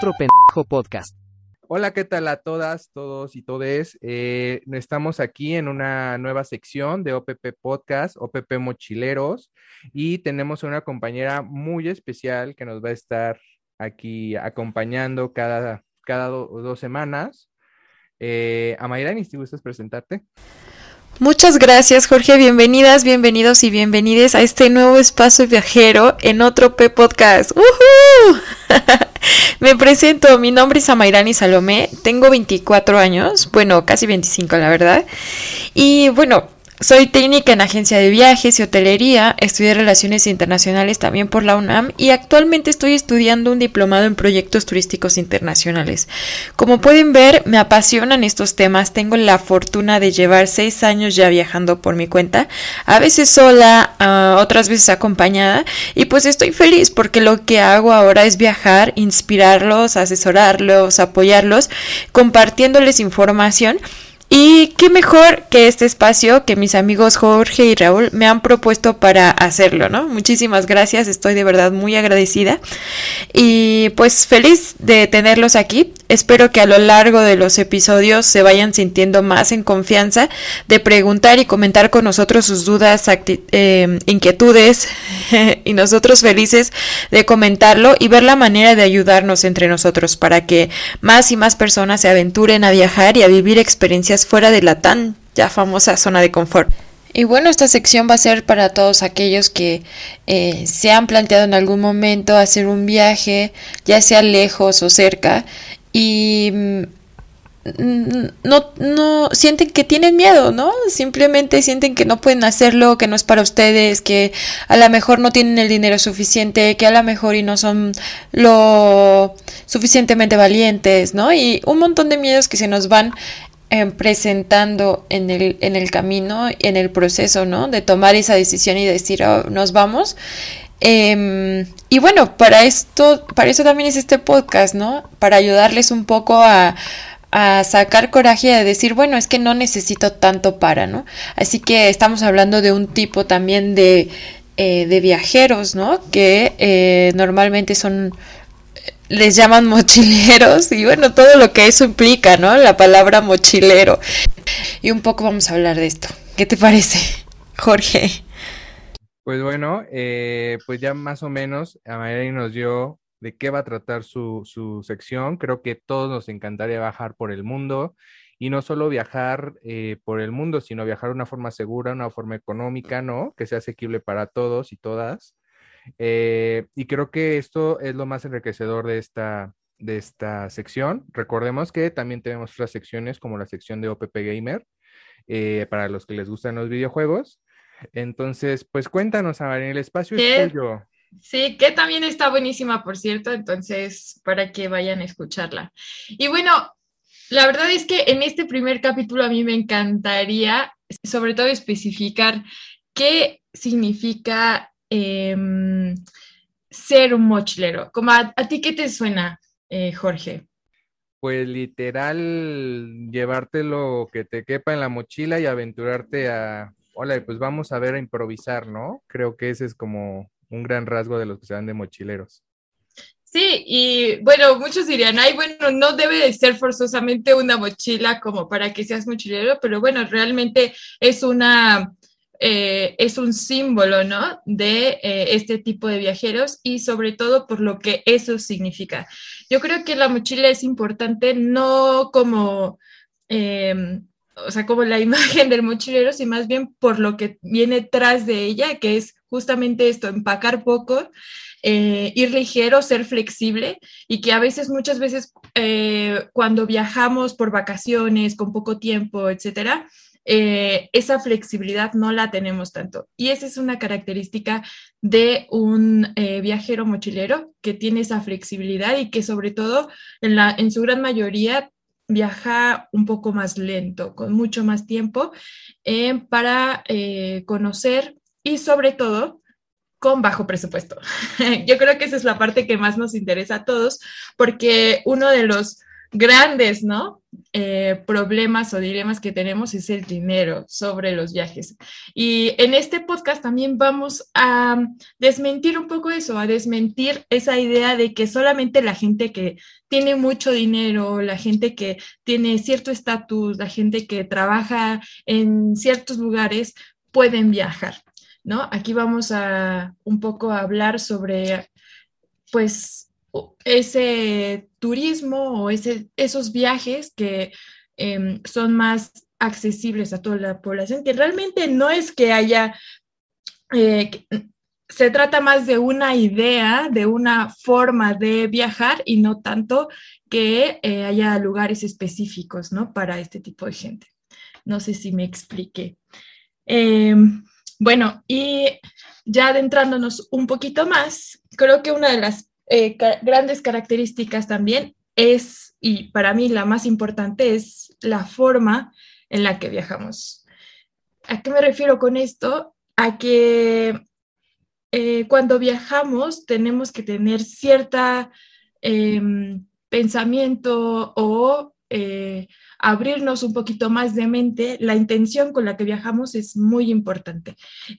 otro pendejo podcast. Hola, ¿qué tal a todas, todos y todes? Eh, estamos aquí en una nueva sección de OPP Podcast, OPP Mochileros, y tenemos una compañera muy especial que nos va a estar aquí acompañando cada, cada dos semanas. Eh, Amairani, si gustas presentarte. Muchas gracias, Jorge. Bienvenidas, bienvenidos y bienvenides a este nuevo espacio viajero en otro P Podcast. Me presento, mi nombre es Amairani Salomé, tengo 24 años, bueno, casi 25 la verdad. Y bueno, soy técnica en agencia de viajes y hotelería, estudié relaciones internacionales también por la UNAM y actualmente estoy estudiando un diplomado en proyectos turísticos internacionales. Como pueden ver, me apasionan estos temas, tengo la fortuna de llevar seis años ya viajando por mi cuenta, a veces sola, otras veces acompañada y pues estoy feliz porque lo que hago ahora es viajar, inspirarlos, asesorarlos, apoyarlos, compartiéndoles información y qué mejor que este espacio que mis amigos Jorge y Raúl me han propuesto para hacerlo, ¿no? Muchísimas gracias, estoy de verdad muy agradecida y pues feliz de tenerlos aquí. Espero que a lo largo de los episodios se vayan sintiendo más en confianza de preguntar y comentar con nosotros sus dudas, eh, inquietudes y nosotros felices de comentarlo y ver la manera de ayudarnos entre nosotros para que más y más personas se aventuren a viajar y a vivir experiencias fuera de la tan ya famosa zona de confort. Y bueno, esta sección va a ser para todos aquellos que eh, se han planteado en algún momento hacer un viaje, ya sea lejos o cerca, y mm, no, no sienten que tienen miedo, ¿no? Simplemente sienten que no pueden hacerlo, que no es para ustedes, que a lo mejor no tienen el dinero suficiente, que a lo mejor y no son lo suficientemente valientes, ¿no? Y un montón de miedos que se nos van eh, presentando en el, en el camino, en el proceso, ¿no? De tomar esa decisión y decir, oh, nos vamos. Em, y bueno, para esto, para eso también es este podcast, ¿no? Para ayudarles un poco a, a sacar coraje y a decir, bueno, es que no necesito tanto para, ¿no? Así que estamos hablando de un tipo también de, eh, de viajeros, ¿no? Que eh, normalmente son, les llaman mochileros y bueno, todo lo que eso implica, ¿no? La palabra mochilero. Y un poco vamos a hablar de esto. ¿Qué te parece, Jorge? Pues bueno, eh, pues ya más o menos Amayari nos dio de qué va a tratar su, su, sección. Creo que todos nos encantaría viajar por el mundo y no solo viajar eh, por el mundo, sino viajar de una forma segura, una forma económica, ¿no? Que sea asequible para todos y todas. Eh, y creo que esto es lo más enriquecedor de esta, de esta sección. Recordemos que también tenemos otras secciones como la sección de OPP Gamer, para los que les gustan los videojuegos. Entonces, pues cuéntanos, Amarín, el espacio es tuyo. Sí, que también está buenísima, por cierto, entonces, para que vayan a escucharla. Y bueno, la verdad es que en este primer capítulo a mí me encantaría, sobre todo, especificar qué significa em, ser un mochilero. Como a, ti, ¿qué te suena, eh, Jorge? Pues literal, llevarte lo que te quepa en la mochila y aventurarte a hola, pues vamos a ver a improvisar, ¿no? Creo que ese es como un gran rasgo de los que se van de mochileros. Sí, y bueno, muchos dirían, ay, bueno, no debe de ser forzosamente una mochila como para que seas mochilero, pero bueno, realmente es una, eh, es un símbolo, ¿no? De eh, este tipo de viajeros y sobre todo por lo que eso significa. Yo creo que la mochila es importante no como... Em, o sea, como la imagen del mochilero, sino más bien por lo que viene tras de ella, que es justamente esto, empacar poco, eh, ir ligero, ser flexible y que a veces, muchas veces, eh, cuando viajamos por vacaciones, con poco tiempo, etcétera, eh, esa flexibilidad no la tenemos tanto. Y esa es una característica de un viajero mochilero que tiene esa flexibilidad y que sobre todo en, la, en su gran mayoría viaja un poco más lento, con mucho más tiempo, eh, para eh, conocer y sobre todo con bajo presupuesto. Yo creo que esa es la parte que más nos interesa a todos, porque uno de los grandes, ¿no? Eh, problemas o dilemas que tenemos es el dinero sobre los viajes. Y en este podcast también vamos a desmentir un poco eso, a desmentir esa idea de que solamente la gente que tiene mucho dinero, la gente que tiene cierto estatus, la gente que trabaja en ciertos lugares pueden viajar, ¿no? Aquí vamos a un poco a hablar sobre, pues, ese turismo o ese, esos viajes que em, son más accesibles a toda la población, que realmente no es que haya, eh, se trata más de una idea, de una forma de viajar y no tanto que eh, haya lugares específicos, ¿no? Para este tipo de gente. No sé si me expliqué. Em, bueno, y ya adentrándonos un poquito más, creo que una de las eh, grandes características también es, y para mí la más importante, es la forma en la que viajamos. ¿A qué me refiero con esto? A que eh, cuando viajamos tenemos que tener cierta em, pensamiento o eh, abrirnos un poquito más de mente, la intención con la que viajamos es muy importante.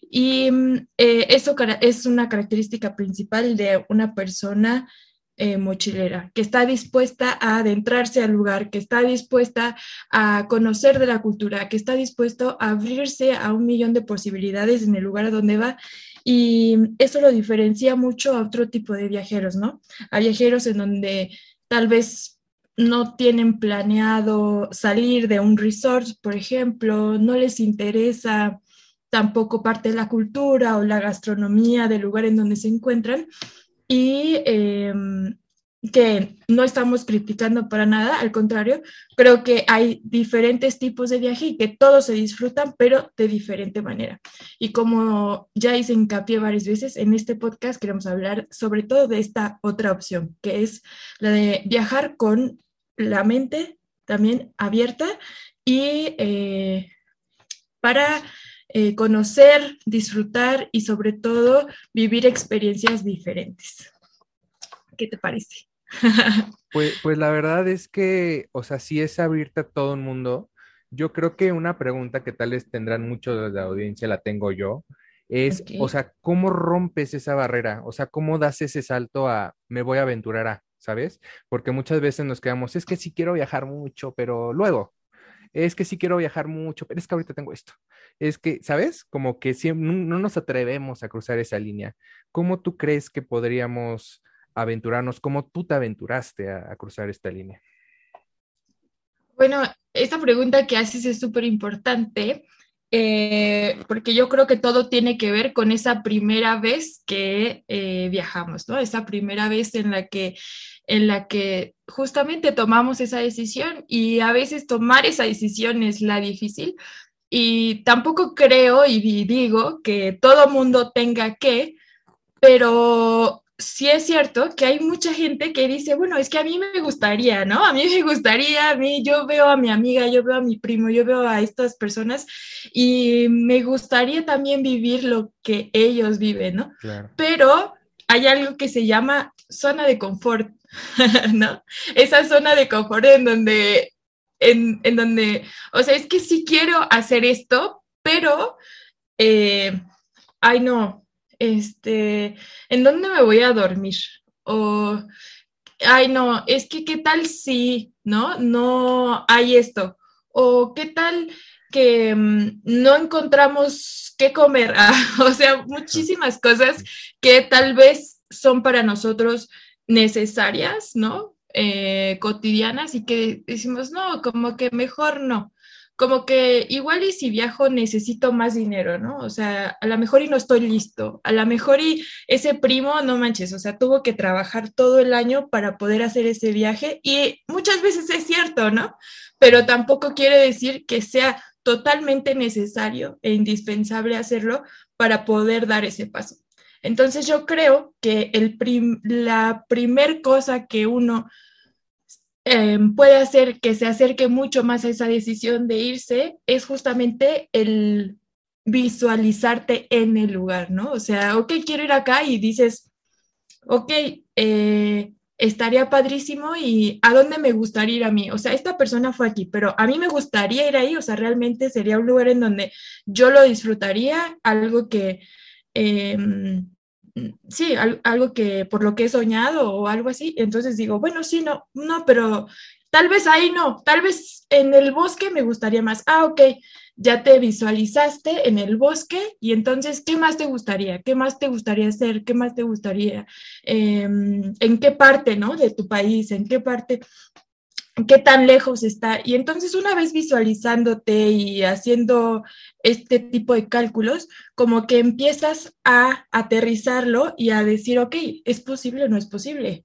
Y mm, eh, eso es una característica principal de una persona eh, mochilera, que está dispuesta a adentrarse al lugar, que está dispuesta a conocer de la cultura, que está dispuesto a abrirse a un millón de posibilidades en el lugar a donde va. Y eso lo diferencia mucho a otro tipo de viajeros, ¿no? A viajeros en donde tal vez no tienen planeado salir de un resort, por ejemplo, no les interesa tampoco parte de la cultura o la gastronomía del lugar en donde se encuentran y em, que no estamos criticando para nada, al contrario, creo que hay diferentes tipos de viaje y que todos se disfrutan, pero de diferente manera. Y como ya hice hincapié varias veces, en este podcast queremos hablar sobre todo de esta otra opción, que es la de viajar con la mente también abierta y eh, para eh, conocer, disfrutar y sobre todo vivir experiencias diferentes. ¿Qué te parece? Pues, pues la verdad es que, o sea, si es abrirte a todo el mundo. Yo creo que una pregunta que tal vez tendrán muchos de la audiencia, la tengo yo, es, o sea, ¿cómo rompes esa barrera? O sea, ¿cómo das ese salto a me voy a aventurar a? ¿Sabes? Porque muchas veces nos quedamos, es que sí quiero viajar mucho, pero luego, es que sí quiero viajar mucho, pero es que ahorita tengo esto. Es que, ¿sabes? Como que no, nos atrevemos a cruzar esa línea. ¿Cómo tú crees que podríamos aventurarnos? ¿Cómo tú te aventuraste a, cruzar esta línea? Bueno, esta pregunta que haces es súper importante. Eh, porque yo creo que todo tiene que ver con esa primera vez que eh, viajamos, ¿no? Esa primera vez en la que en la que justamente tomamos esa decisión y a veces tomar esa decisión es la difícil y tampoco creo y digo que todo mundo tenga que, pero sí es cierto que hay mucha gente que dice, bueno, es que a mí me gustaría, ¿no? A mí me gustaría, a mí yo veo a mi amiga, yo veo a mi primo, yo veo a estas personas y me gustaría también vivir lo que ellos viven, ¿no? Pero hay algo que se llama zona de confort, ¿no? Esa zona de confort en donde, en, donde, o sea, es que sí quiero hacer esto, pero, eh, ay no, este, ¿en dónde me voy a dormir? O, ay no, es que qué tal si, ¿no? No hay esto. O qué tal que mm, no encontramos qué comer, o sea, muchísimas cosas que tal vez son para nosotros necesarias, ¿no? Eh, cotidianas y que decimos, no, como que mejor no, como que igual y si viajo necesito más dinero, ¿no? O sea, a lo mejor y no estoy listo, a lo mejor y ese primo, no manches, o sea, tuvo que trabajar todo el año para poder hacer ese viaje y muchas veces es cierto, ¿no? Pero tampoco quiere decir que sea totalmente necesario e indispensable hacerlo para poder dar ese paso. Entonces yo creo que el la primer cosa que uno em, puede hacer que se acerque mucho más a esa decisión de irse es justamente el visualizarte en el lugar, ¿no? O sea, ok, quiero ir acá y dices, ok, eh, estaría padrísimo y a dónde me gustaría ir a mí. O sea, esta persona fue aquí, pero a mí me gustaría ir ahí, o sea, realmente sería un lugar en donde yo lo disfrutaría, algo que, em, sí, algo que por lo que he soñado o algo así. Entonces digo, bueno, sí, no, no, pero tal vez ahí no, tal vez en el bosque me gustaría más. Ah, ok, ya te visualizaste en el bosque y entonces, ¿qué más te gustaría? ¿Qué más te gustaría hacer? ¿Qué más te gustaría? Em, ¿En qué parte, no? De tu país, ¿en qué parte? Qué tan lejos está. Y entonces una vez visualizándote y haciendo este tipo de cálculos, como que empiezas a aterrizarlo y a decir, ok, ¿es posible o no es posible?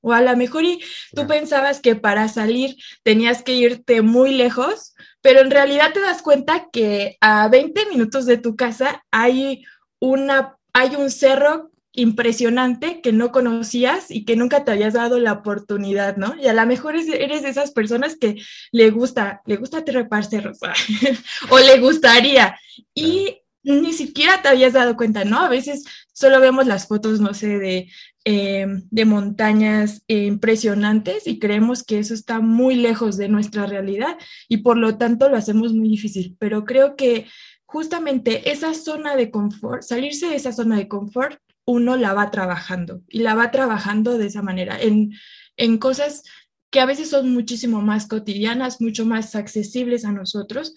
O a lo mejor y tú pensabas que para salir tenías que irte muy lejos, pero en realidad te das cuenta que a 20 minutos de tu casa hay, una, hay un cerro impresionante que no conocías y que nunca te habías dado la oportunidad, ¿no? Y a lo mejor eres de esas personas que le gusta, le gusta trepar cerros o le gustaría y ni siquiera te habías dado cuenta, ¿no? A veces solo vemos las fotos, no sé, de, eh, de montañas eh, impresionantes y creemos que eso está muy lejos de nuestra realidad y por lo tanto lo hacemos muy difícil, pero creo que justamente esa zona de confort, salirse de esa zona de confort, uno la va trabajando y la va trabajando de esa manera, en, en cosas que a veces son muchísimo más cotidianas, mucho más accesibles a nosotros.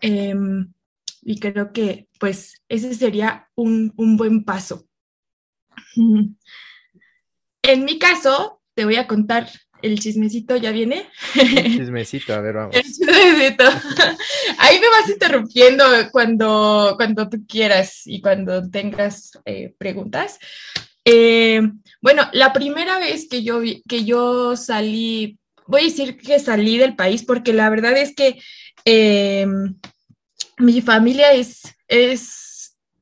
Em, y creo que pues ese sería un, un buen paso. En mi caso, te voy a contar el chismecito, ¿ya viene? El chismecito, a ver, vamos. El chismecito. Ahí me vas interrumpiendo cuando, cuando tú quieras y cuando tengas eh, preguntas. Eh, bueno, la primera vez que yo, vi, que yo salí, voy a decir que salí del país porque la verdad es que eh, mi familia es, es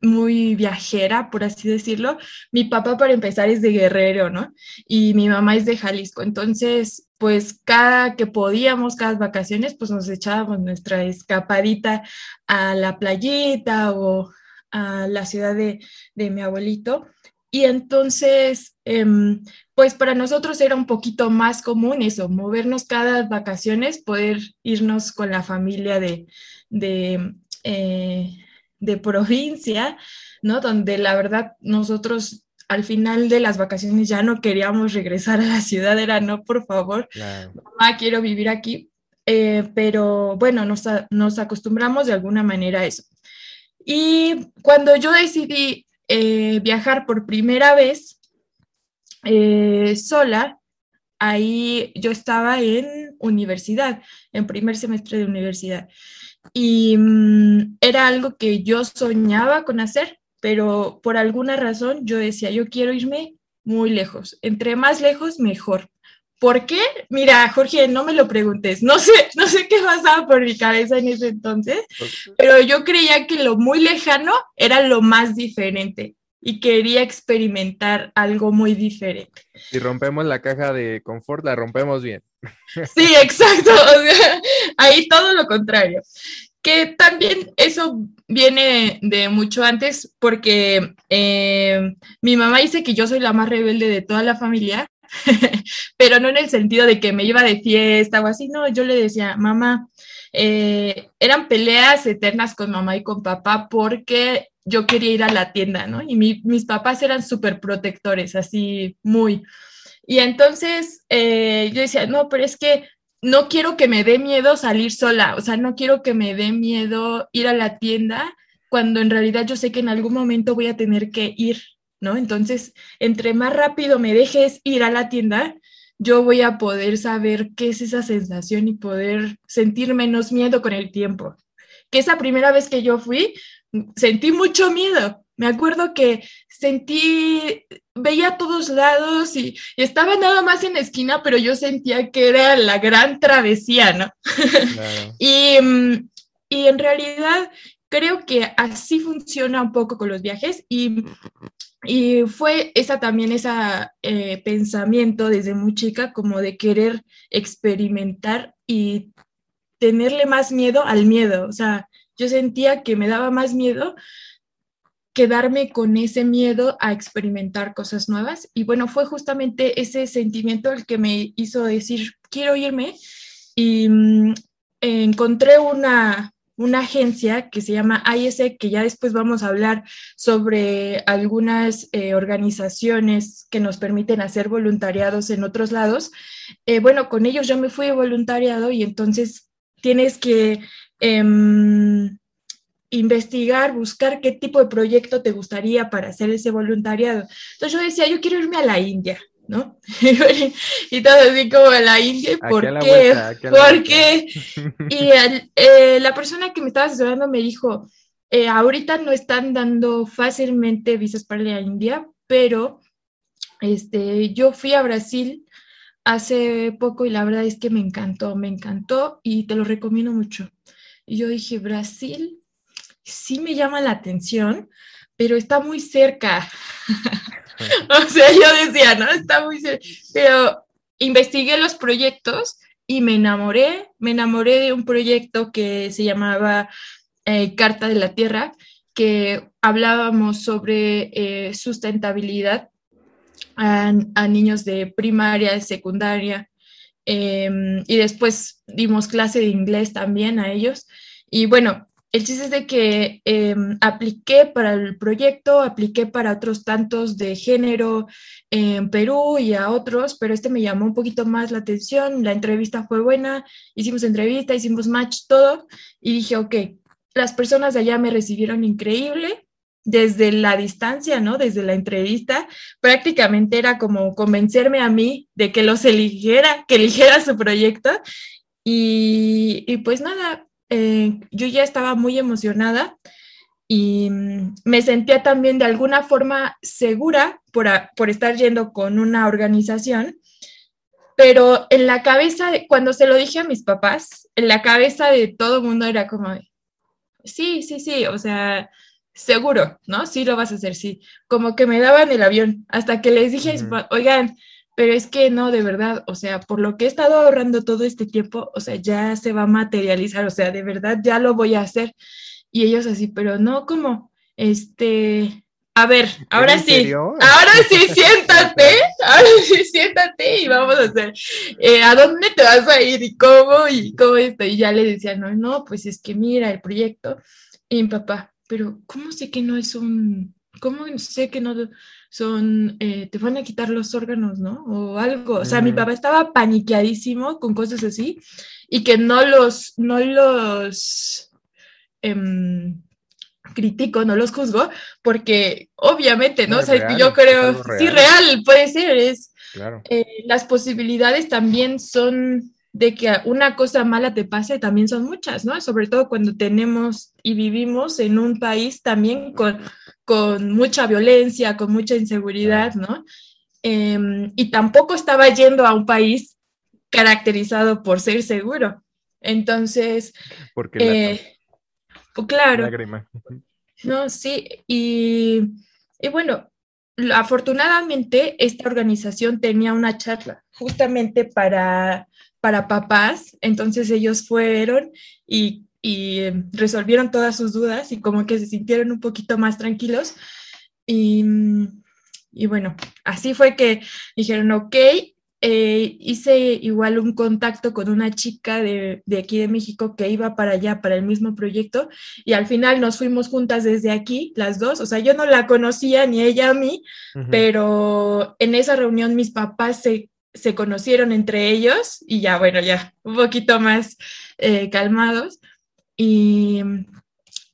muy viajera, por así decirlo. Mi papá, para empezar, es de Guerrero, ¿no? Y mi mamá es de Jalisco. Entonces, pues cada que podíamos, cada vacaciones, pues nos echábamos nuestra escapadita a la playita o a la ciudad de, de mi abuelito. Y entonces, em, pues para nosotros era un poquito más común eso, movernos cada vacaciones, poder irnos con la familia de, de eh, de provincia, ¿no? Donde la verdad nosotros al final de las vacaciones ya no queríamos regresar a la ciudad, era no, por favor, mamá, quiero vivir aquí, eh, pero bueno, nos, nos, acostumbramos de alguna manera a eso. Y cuando yo decidí eh, viajar por primera vez sola, ahí yo estaba en universidad, en primer semestre de universidad y mm, era algo que yo soñaba con hacer, pero por alguna razón yo decía, yo quiero irme muy lejos, entre más lejos, mejor. ¿Por qué? Mira, Jorge, no me lo preguntes. No sé, no sé qué pasaba por mi cabeza en ese entonces, pero yo creía que lo muy lejano era lo más diferente y quería experimentar algo muy diferente. Si rompemos la caja de confort, la rompemos bien. Sí, exacto. ahí todo lo contrario. Que también eso viene de mucho antes porque eh, mi mamá dice que yo soy la más rebelde de toda la familia, pero no en el sentido de que me iba de fiesta o así, no, yo le decía, mamá, eh, eran peleas eternas con mamá y con papá porque yo quería ir a la tienda, ¿no? Y mis papás eran súper protectores, así muy. Y entonces eh, yo decía, no, pero es que no quiero que me dé miedo salir sola, o sea, no quiero que me dé miedo ir a la tienda cuando en realidad yo sé que en algún momento voy a tener que ir, ¿no? Entonces, entre más rápido me dejes ir a la tienda, yo voy a poder saber qué es esa sensación y poder sentir menos miedo con el tiempo. Que esa primera vez que yo fui, sentí mucho miedo. Me acuerdo que sentí, veía a todos lados y, estaba nada más en la esquina, pero yo sentía que era la gran travesía, ¿no? y, mm, y en realidad creo que así funciona un poco con los viajes y, y fue esa también, ese eh, pensamiento desde muy chica como de querer experimentar y tenerle más miedo al miedo, o sea, yo sentía que me daba más miedo quedarme con ese miedo a experimentar cosas nuevas. Y bueno, fue justamente ese sentimiento el que me hizo decir, quiero irme. Y mm, encontré una, una agencia que se llama ISE, que ya después vamos a hablar sobre algunas eh, organizaciones que nos permiten hacer voluntariados en otros lados. Eh, bueno, con ellos yo me fui voluntariado y entonces tienes que em, investigar, buscar qué tipo de proyecto te gustaría para hacer ese voluntariado. Entonces yo decía, yo quiero irme a la India. ¿no? y todo así como a la India, ¿por qué? ¿Por qué? Y eh, la persona que me estaba asesorando me dijo, eh, ahorita no están dando fácilmente visas para la India, pero este, yo fui a Brasil hace poco y la verdad es que me encantó, me encantó y te lo recomiendo mucho. Y yo dije, Brasil sí me llama la atención, pero está muy cerca. o sea, yo decía, no, está muy cerca. Pero investigué los proyectos y me enamoré, me enamoré de un proyecto que se llamaba eh, Carta de la Tierra, que hablábamos sobre eh, sustentabilidad a, niños de primaria, de secundaria, em, y después dimos clase de inglés también a ellos. Y bueno, el chiste es de que em, apliqué para el proyecto, apliqué para otros tantos de género en Perú y a otros, pero este me llamó un poquito más la atención, la entrevista fue buena, hicimos entrevista, hicimos match, todo, y dije, ok, las personas de allá me recibieron increíble, desde la distancia, ¿no? Desde la entrevista, prácticamente era como convencerme a mí de que los eligiera, que eligiera su proyecto. Y, pues nada, eh, yo ya estaba muy emocionada y mm, me sentía también de alguna forma segura por, por estar yendo con una organización, pero en la cabeza, cuando se lo dije a mis papás, en la cabeza de todo el mundo era como, sí, sí, sí, o sea, seguro, ¿no? Sí lo vas a hacer, sí. Como que me daban el avión, hasta que les dije, oigan, pero es que no, de verdad, o sea, por lo que he estado ahorrando todo este tiempo, o sea, ya se va a materializar, o sea, de verdad ya lo voy a hacer. Y ellos así, pero no como, este, a ver, ahora sí, ahora sí, siéntate, ahora sí, siéntate y vamos a hacer, eh, ¿a dónde te vas a ir y cómo y cómo esto? Y ya le decía, no, no, pues es que mira el proyecto. Y mi papá, pero ¿cómo sé que no es un, cómo sé que no son, eh, te van a quitar los órganos, ¿no? O algo. O sea, mi papá estaba paniqueadísimo con cosas así y que no los, no los em, critico, no los juzgo, porque obviamente, ¿no? o sea, yo creo, sí, real, puede ser, es, eh, las posibilidades también son de que una cosa mala te pase, también son muchas, ¿no? Sobre todo cuando tenemos y vivimos en un país también con con mucha violencia, con mucha inseguridad, ¿no? Em, y tampoco estaba yendo a un país caracterizado por ser seguro. Entonces, porque eh, pues claro. No, sí, y, y bueno, afortunadamente esta organización tenía una charla justamente para, para papás, entonces ellos fueron y y em, resolvieron todas sus dudas y como que se sintieron un poquito más tranquilos. Y, y bueno, así fue que dijeron, ok, eh, hice igual un contacto con una chica de, de, aquí de México que iba para allá, para el mismo proyecto, y al final nos fuimos juntas desde aquí, las dos, o sea, yo no la conocía ni ella a mí, pero en esa reunión mis papás se, se, conocieron entre ellos y ya, bueno, ya un poquito más eh, calmados. Y,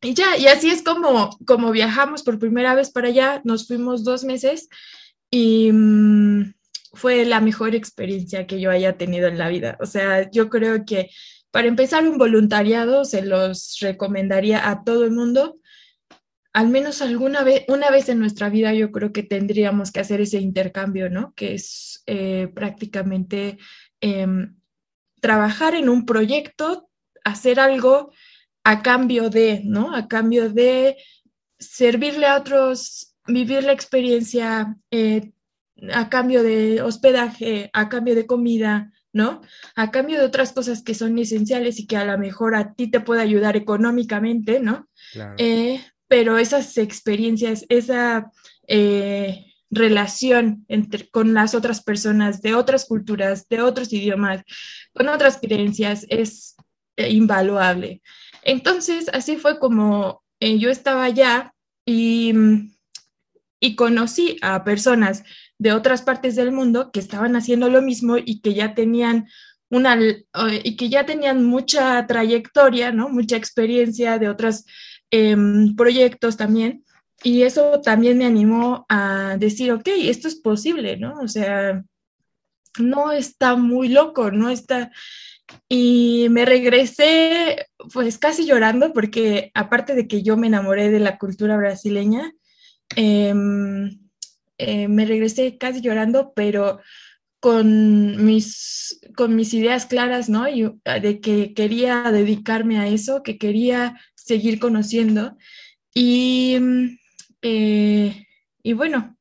ya, y así es como, como viajamos por primera vez para allá, nos fuimos dos meses y mm, fue la mejor experiencia que yo haya tenido en la vida. O sea, yo creo que para empezar un voluntariado se los recomendaría a todo el mundo. Al menos alguna vez, una vez en nuestra vida yo creo que tendríamos que hacer ese intercambio, ¿no? Que es eh, prácticamente em, trabajar en un proyecto, hacer algo a cambio de, ¿no? A cambio de servirle a otros, vivir la experiencia, eh, a cambio de hospedaje, a cambio de comida, ¿no? A cambio de otras cosas que son esenciales y que a lo mejor a ti te puede ayudar económicamente, ¿no? Eh, pero esas experiencias, esa eh, relación entre, con las otras personas de otras culturas, de otros idiomas, con otras creencias, es eh, invaluable. Entonces, así fue como eh, yo estaba allá y, y conocí a personas de otras partes del mundo que estaban haciendo lo mismo y que ya tenían una y que ya tenían mucha trayectoria, ¿no? Mucha experiencia de otros em, proyectos también. Y eso también me animó a decir, ok, esto es posible, ¿no? O sea, no está muy loco, no está... Y me regresé pues casi llorando porque aparte de que yo me enamoré de la cultura brasileña, em, eh, me regresé casi llorando, pero con mis, con mis ideas claras, ¿no? Y, de que quería dedicarme a eso, que quería seguir conociendo. Y, eh, y bueno,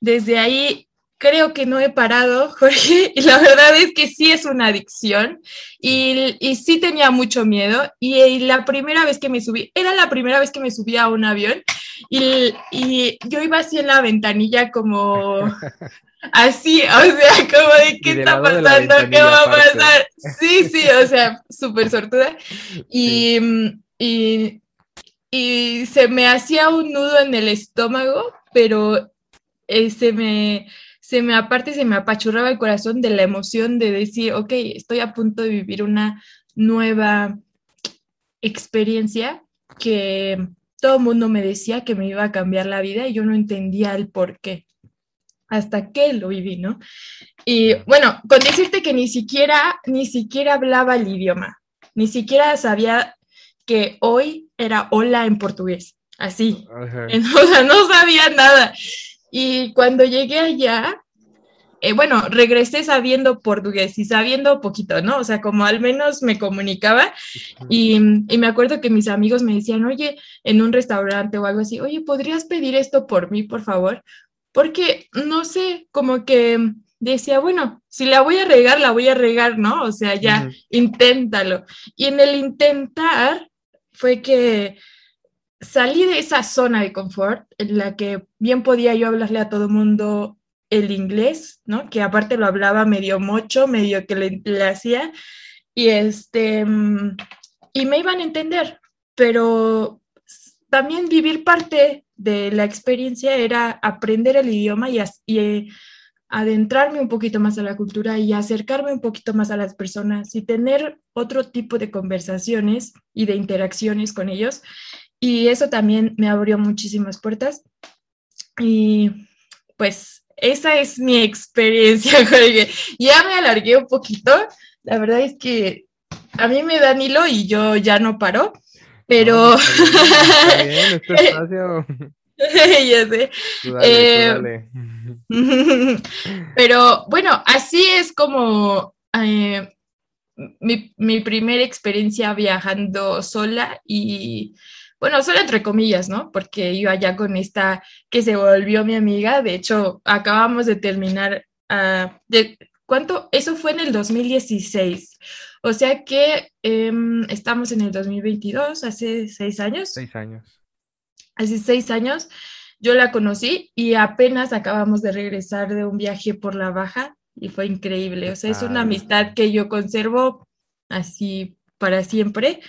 desde ahí creo que no he parado, Jorge, y la verdad es que sí es una adicción y, y sí tenía mucho miedo y, la primera vez que me subí, era la primera vez que me subí a un avión y, y yo iba así en la ventanilla como así, o sea, como de qué está pasando, qué va a pasar. Sí, sí, o sea, súper sortuda. Y, y, y se me hacía un nudo en el estómago, pero eh, se me se me aparte se me apachurraba el corazón de la emoción de decir, ok, estoy a punto de vivir una nueva experiencia que todo el mundo me decía que me iba a cambiar la vida y yo no entendía el por qué hasta que lo viví, ¿no? Y bueno, con decirte que ni siquiera, ni siquiera hablaba el idioma, ni siquiera sabía que hoy era hola en portugués, así. O sea, no sabía nada. Y cuando llegué allá, eh, bueno, regresé sabiendo portugués y sabiendo poquito, ¿no? O sea, como al menos me comunicaba y, y, me acuerdo que mis amigos me decían, oye, en un restaurante o algo así, oye, ¿podrías pedir esto por mí, por favor? Porque, no sé, como que decía, bueno, si la voy a regar, la voy a regar, ¿no? O sea, ya, inténtalo. Y en el intentar fue que salí de esa zona de confort en la que bien podía yo hablarle a todo mundo el inglés, ¿no? Que aparte lo hablaba medio mocho, medio que le, hacía, y este, mm, y me iban a entender, pero también vivir parte de la experiencia era aprender el idioma y, y adentrarme un poquito más a la cultura y acercarme un poquito más a las personas y tener otro tipo de conversaciones y de interacciones con ellos y eso también me abrió muchísimas puertas. Y pues esa es mi experiencia, Jorge. Ya me alargué un poquito. La verdad es que a mí me dan hilo y yo ya no paro, pero... ya sé. Eh, pero bueno, así es como eh, mi, mi primera experiencia viajando sola y bueno, solo entre comillas, ¿no? Porque iba ya con esta que se volvió mi amiga, de hecho, acabamos de terminar, ah, de, ¿cuánto? Eso fue en el 2016, o sea que em, estamos en el 2022, hace seis años. Seis años. Hace seis años yo la conocí y apenas acabamos de regresar de un viaje por la baja y fue increíble, o sea, es una amistad que yo conservo así para siempre.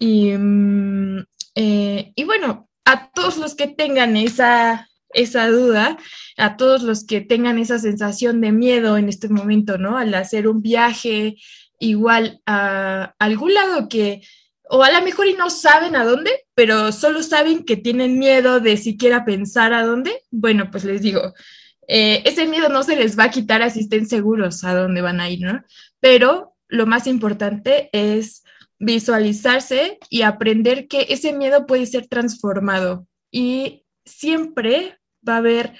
Y, mm, eh, y bueno, a todos los que tengan esa, esa duda, a todos los que tengan esa sensación de miedo en este momento, ¿no? Al hacer un viaje igual a algún lado que, o a lo mejor y no saben a dónde, pero solo saben que tienen miedo de siquiera pensar a dónde, bueno, pues les digo, eh, ese miedo no se les va a quitar así estén seguros a dónde van a ir, ¿no? Pero lo más importante es visualizarse y aprender que ese miedo puede ser transformado y siempre va a haber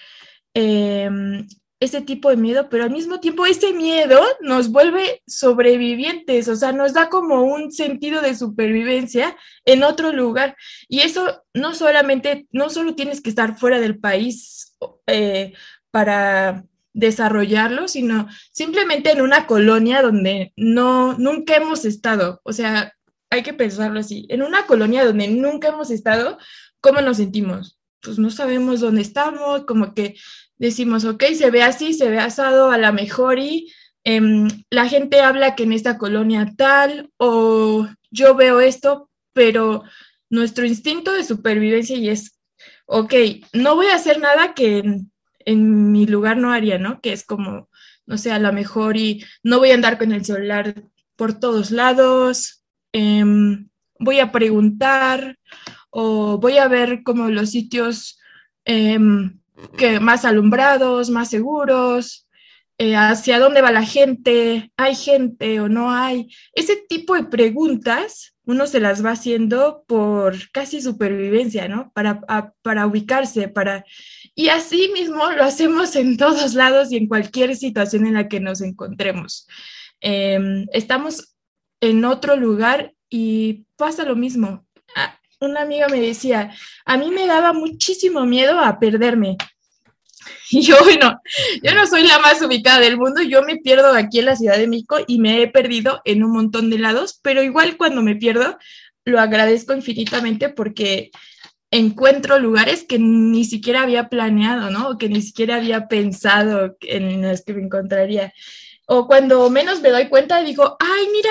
em, ese tipo de miedo, pero al mismo tiempo ese miedo nos vuelve sobrevivientes, o sea, nos da como un sentido de supervivencia en otro lugar. Y eso no solamente, no solo tienes que estar fuera del país eh, para desarrollarlo, sino simplemente en una colonia donde no, nunca hemos estado. O sea, hay que pensarlo así. En una colonia donde nunca hemos estado, ¿cómo nos sentimos? Pues no sabemos dónde estamos, como que decimos, ok, se ve así, se ve asado, a lo mejor y em, la gente habla que en esta colonia tal, o yo veo esto, pero nuestro instinto de supervivencia y es, ok, no voy a hacer nada que en, en mi lugar no haría, ¿no? Que es como, no sé, a lo mejor y no voy a andar con el celular por todos lados, em, voy a preguntar o voy a ver como los sitios em, que más alumbrados, más seguros, eh, hacia dónde va la gente, hay gente o no hay. Ese tipo de preguntas uno se las va haciendo por casi supervivencia, ¿no? Para, para ubicarse, para... Y así mismo lo hacemos en todos lados y en cualquier situación en la que nos encontremos. Em, estamos en otro lugar y pasa lo mismo. Una amiga me decía, a mí me daba muchísimo miedo a perderme. Y yo, bueno, yo no soy la más ubicada del mundo, yo me pierdo aquí en la Ciudad de México y me he perdido en un montón de lados, pero igual cuando me pierdo, lo agradezco infinitamente porque encuentro lugares que ni siquiera había planeado, ¿no? que ni siquiera había pensado en los que me encontraría. O cuando menos me doy cuenta, digo, ay, mira,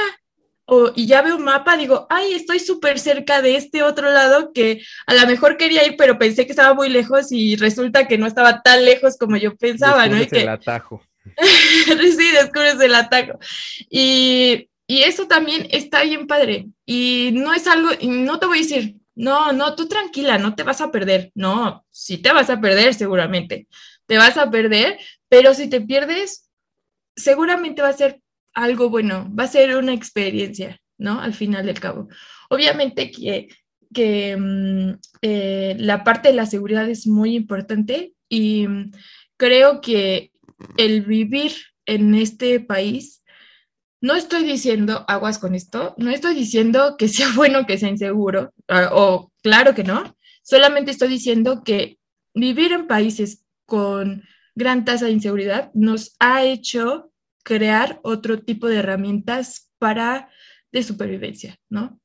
o, y ya veo un mapa, digo, ay, estoy súper cerca de este otro lado que a lo mejor quería ir, pero pensé que estaba muy lejos y resulta que no estaba tan lejos como yo pensaba, ¿no? el atajo. sí, descubres el atajo. Y, y eso también está bien padre. Y no es algo, no te voy a decir, no, no, tú tranquila, no te vas a perder. No, sí te vas a perder seguramente. Te vas a perder, pero si te pierdes, seguramente va a ser algo bueno, va a ser una experiencia, ¿no? Al final del cabo. Obviamente que, que mm, eh, la parte de la seguridad es muy importante y mm, creo que el vivir en este país, no estoy diciendo aguas con esto, no estoy diciendo que sea bueno que sea inseguro, ah, o claro que no, solamente estoy diciendo que vivir en países con gran tasa de inseguridad nos ha hecho crear otro tipo de herramientas para de supervivencia, ¿no?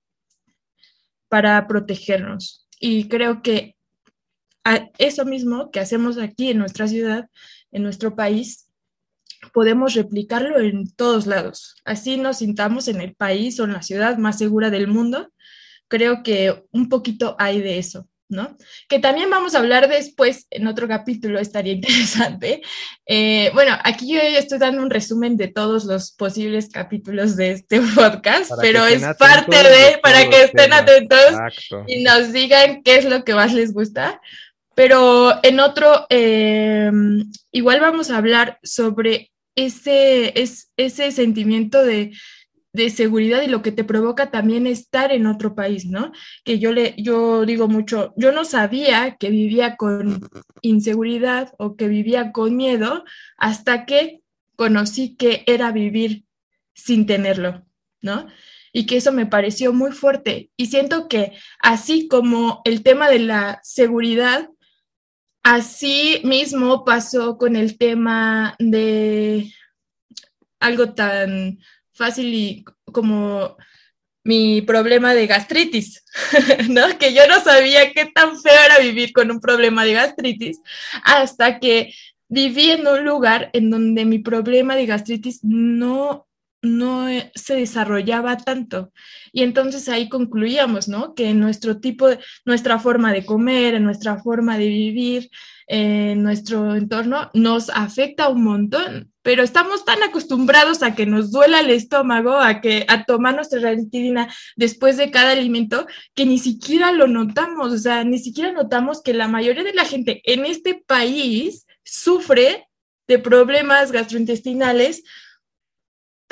Para protegernos. Y creo que eso mismo que hacemos aquí en nuestra ciudad, en nuestro país, podemos replicarlo en todos lados. Así nos sintamos en el país o en la ciudad más segura del mundo. Creo que un poquito hay de eso. ¿No? Que también vamos a hablar después en otro capítulo, estaría interesante. Eh, bueno, aquí yo estoy dando un resumen de todos los posibles capítulos de este podcast, pero es parte de, para que estén atentos y nos digan qué es lo que más les gusta. Pero en otro, em, igual vamos a hablar sobre ese, es, ese sentimiento de de seguridad y lo que te provoca también estar en otro país, ¿no? Que yo le, yo digo mucho, yo no sabía que vivía con inseguridad o que vivía con miedo hasta que conocí que era vivir sin tenerlo, ¿no? Y que eso me pareció muy fuerte. Y siento que así como el tema de la seguridad, así mismo pasó con el tema de algo tan fácil y como mi problema de gastritis, ¿no? Que yo no sabía qué tan feo era vivir con un problema de gastritis hasta que viví en un lugar en donde mi problema de gastritis no no se desarrollaba tanto. Y entonces ahí concluíamos, ¿no? Que nuestro tipo, nuestra forma de comer, nuestra forma de vivir, en nuestro entorno nos afecta un montón, pero estamos tan acostumbrados a que nos duela el estómago, a que a tomar nuestra después de cada alimento, que ni siquiera lo notamos, o sea, ni siquiera notamos que la mayoría de la gente en este país sufre de problemas gastrointestinales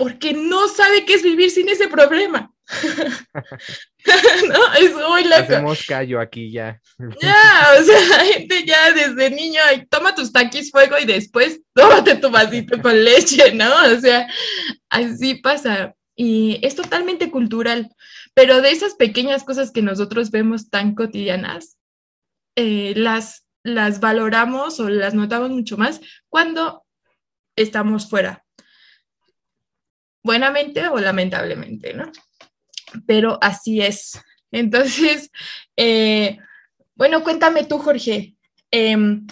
porque no sabe qué es vivir sin ese problema. no, es muy loco. Hacemos callo aquí ya. ya, o sea, la gente ya desde niño, toma tus taquis fuego y después tómate tu vasito con leche, ¿no? O sea, así pasa. Y es totalmente cultural, pero de esas pequeñas cosas que nosotros vemos tan cotidianas, eh, las, las valoramos o las notamos mucho más cuando estamos fuera, buenamente o lamentablemente, ¿no? pero así es. Entonces, eh, bueno, cuéntame tú, Jorge. Em,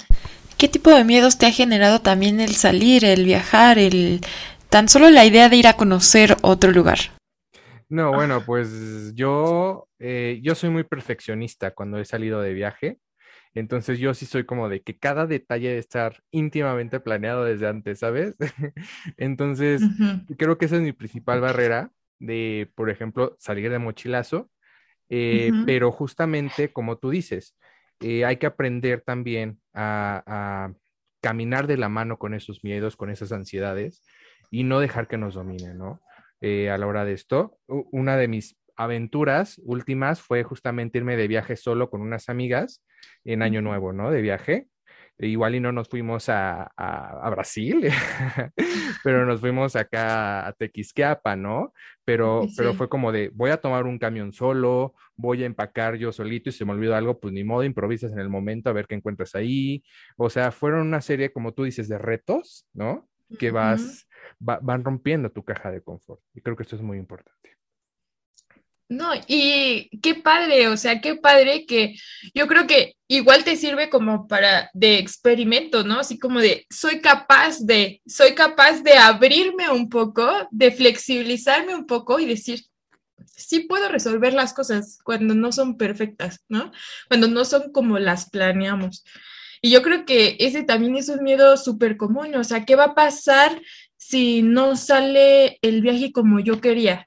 ¿Qué tipo de miedos te ha generado también el salir, el viajar, el tan solo la idea de ir a conocer otro lugar? No, bueno, pues yo, eh, yo soy muy perfeccionista cuando he salido de viaje. Entonces yo sí soy como de que cada detalle debe estar íntimamente planeado desde antes, ¿sabes? Entonces creo que esa es mi principal barrera de, por ejemplo, salir de mochilazo. Eh, pero justamente como tú dices, eh, hay que aprender también a, caminar de la mano con esos miedos, con esas ansiedades y no dejar que nos dominen, ¿no? Eh, a la hora de esto, una de mis aventuras últimas fue justamente irme de viaje solo con unas amigas en Año Nuevo, ¿no? De viaje. Igual y no nos fuimos a, Brasil, pero nos fuimos acá a Tequisquiapa, ¿no? Pero, pero fue como de, voy a tomar un camión solo, voy a empacar yo solito y si me olvido algo, pues ni modo, improvisas en el momento a ver qué encuentras ahí. O sea, fueron una serie, como tú dices, de retos, ¿no? Que vas, van rompiendo tu caja de confort. Y creo que esto es muy importante. No, y qué padre, o sea, qué padre que yo creo que igual te sirve como para de experimento, ¿no? Así como de, soy capaz de, soy capaz de abrirme un poco, de flexibilizarme un poco y decir, sí puedo resolver las cosas cuando no son perfectas, ¿no? Cuando no son como las planeamos. Y yo creo que ese también es un miedo súper común, o sea, ¿qué va a pasar si no sale el viaje como yo quería,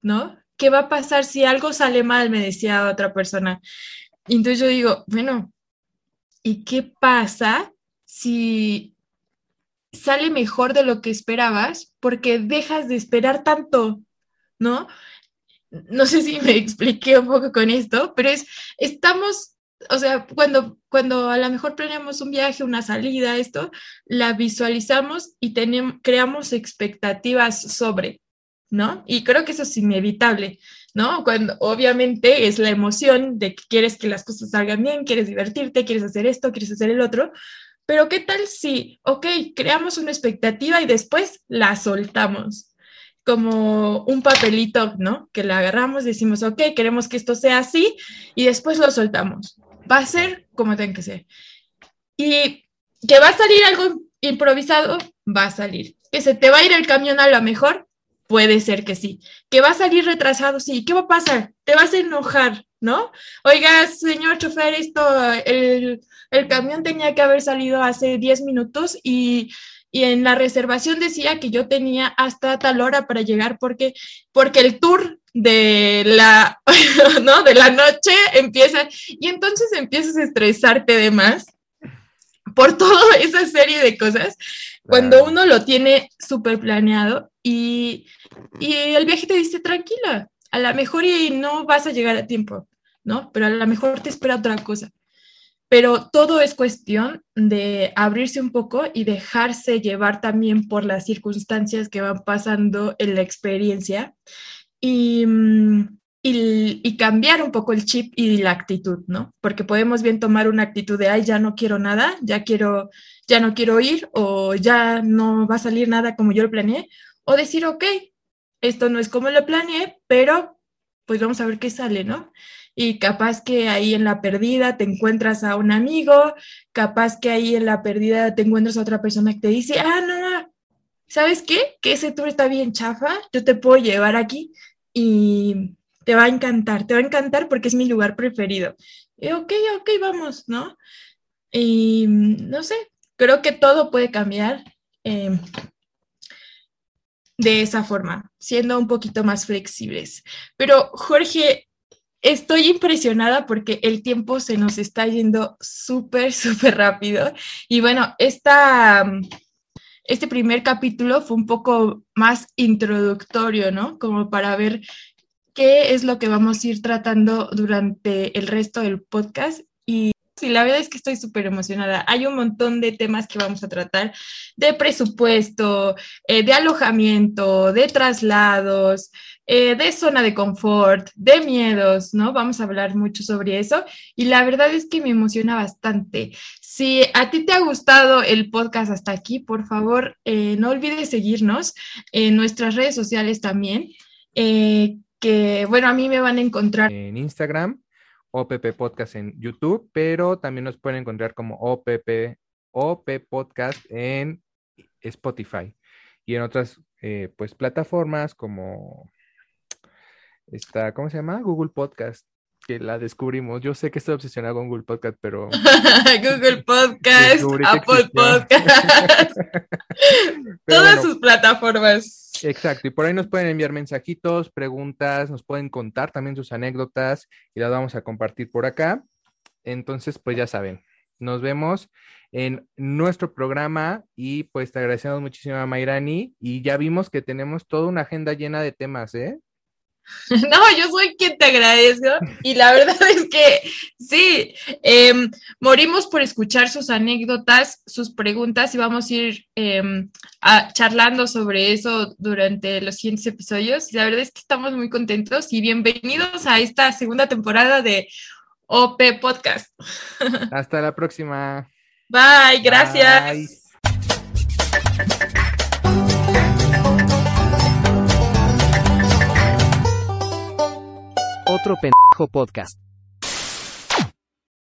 ¿no? ¿Qué va a pasar si algo sale mal? Me decía otra persona. Y entonces yo digo, bueno, ¿y qué pasa si sale mejor de lo que esperabas? Porque dejas de esperar tanto, ¿no? No sé si me expliqué un poco con esto, pero es, estamos, o sea, cuando, cuando a lo mejor planeamos un viaje, una salida, esto, la visualizamos y creamos expectativas sobre, ¿no? Y creo que eso es inevitable, ¿no? Cuando obviamente es la emoción de que quieres que las cosas salgan bien, quieres divertirte, quieres hacer esto, quieres hacer el otro, pero ¿qué tal si, ok, creamos una expectativa y después la soltamos? como un papelito, ¿no? Que la agarramos, decimos, ok, queremos que esto sea así y después lo soltamos. Va a ser como tenga que ser. Y que va a salir algo improvisado, va a salir. Que se te va a ir el camión a lo mejor, Puede ser que sí. ¿Que va a salir retrasado? Sí. ¿Qué va a pasar? Te vas a enojar, ¿no? Oiga, señor chofer, esto, el, camión tenía que haber salido hace 10 minutos y, en la reservación decía que yo tenía hasta tal hora para llegar porque, porque el tour de la, ¿no? de la noche empieza y entonces empiezas a estresarte de más por toda esa serie de cosas cuando uno lo tiene súper planeado y, el viaje te dice tranquila, a lo mejor y no vas a llegar a tiempo, ¿no? Pero a lo mejor te espera otra cosa. Pero todo es cuestión de abrirse un poco y dejarse llevar también por las circunstancias que van pasando en la experiencia y, mm, y, cambiar un poco el chip y la actitud, ¿no? Porque podemos bien tomar una actitud de, ay, ya no quiero nada, ya quiero, ya no quiero ir o ya no va a salir nada como yo lo planeé, o decir, ok, esto no es como lo planeé, pero pues vamos a ver qué sale, ¿no? Y capaz que ahí en la perdida te encuentras a un amigo, capaz que ahí en la perdida te encuentras a otra persona que te dice, ah, no, ¿sabes qué? Que ese tour está bien chafa, yo te puedo llevar aquí y te va a encantar, te va a encantar porque es mi lugar preferido. Y, ok, ok, vamos, ¿no? Y no sé, creo que todo puede cambiar em, de esa forma, siendo un poquito más flexibles. Pero Jorge, estoy impresionada porque el tiempo se nos está yendo súper, súper rápido. Y bueno, esta, este primer capítulo fue un poco más introductorio, ¿no? Como para ver qué es lo que vamos a ir tratando durante el resto del podcast. Y sí, la verdad es que estoy súper emocionada. Hay un montón de temas que vamos a tratar, de presupuesto, eh, de alojamiento, de traslados, eh, de zona de confort, de miedos, ¿no? Vamos a hablar mucho sobre eso. Y la verdad es que me emociona bastante. Si a ti te ha gustado el podcast hasta aquí, por favor, eh, no olvides seguirnos en nuestras redes sociales también. que, bueno, a mí me van a encontrar en Instagram, OPP Podcast en YouTube, pero también nos pueden encontrar como OPP, OP Podcast en Spotify y en otras eh, pues plataformas como esta, ¿cómo se llama? Google Podcast que la descubrimos. Yo sé que estoy obsesionado con Google Podcast, pero... Google Podcast, Apple Podcast, todas sus plataformas. Exacto, y por ahí nos pueden enviar mensajitos, preguntas, nos pueden contar también sus anécdotas y las vamos a compartir por acá. Entonces, pues ya saben, nos vemos en nuestro programa y pues te agradecemos muchísimo a Mayrani y ya vimos que tenemos toda una agenda llena de temas, ¿eh? No, yo soy quien te agradezco y la verdad es que sí, em, morimos por escuchar sus anécdotas, sus preguntas y vamos a ir em, charlando sobre eso durante los siguientes episodios. Y la verdad es que estamos muy contentos y bienvenidos a esta segunda temporada de OP Podcast. Hasta la próxima. Bye, gracias. Otro pendejo podcast.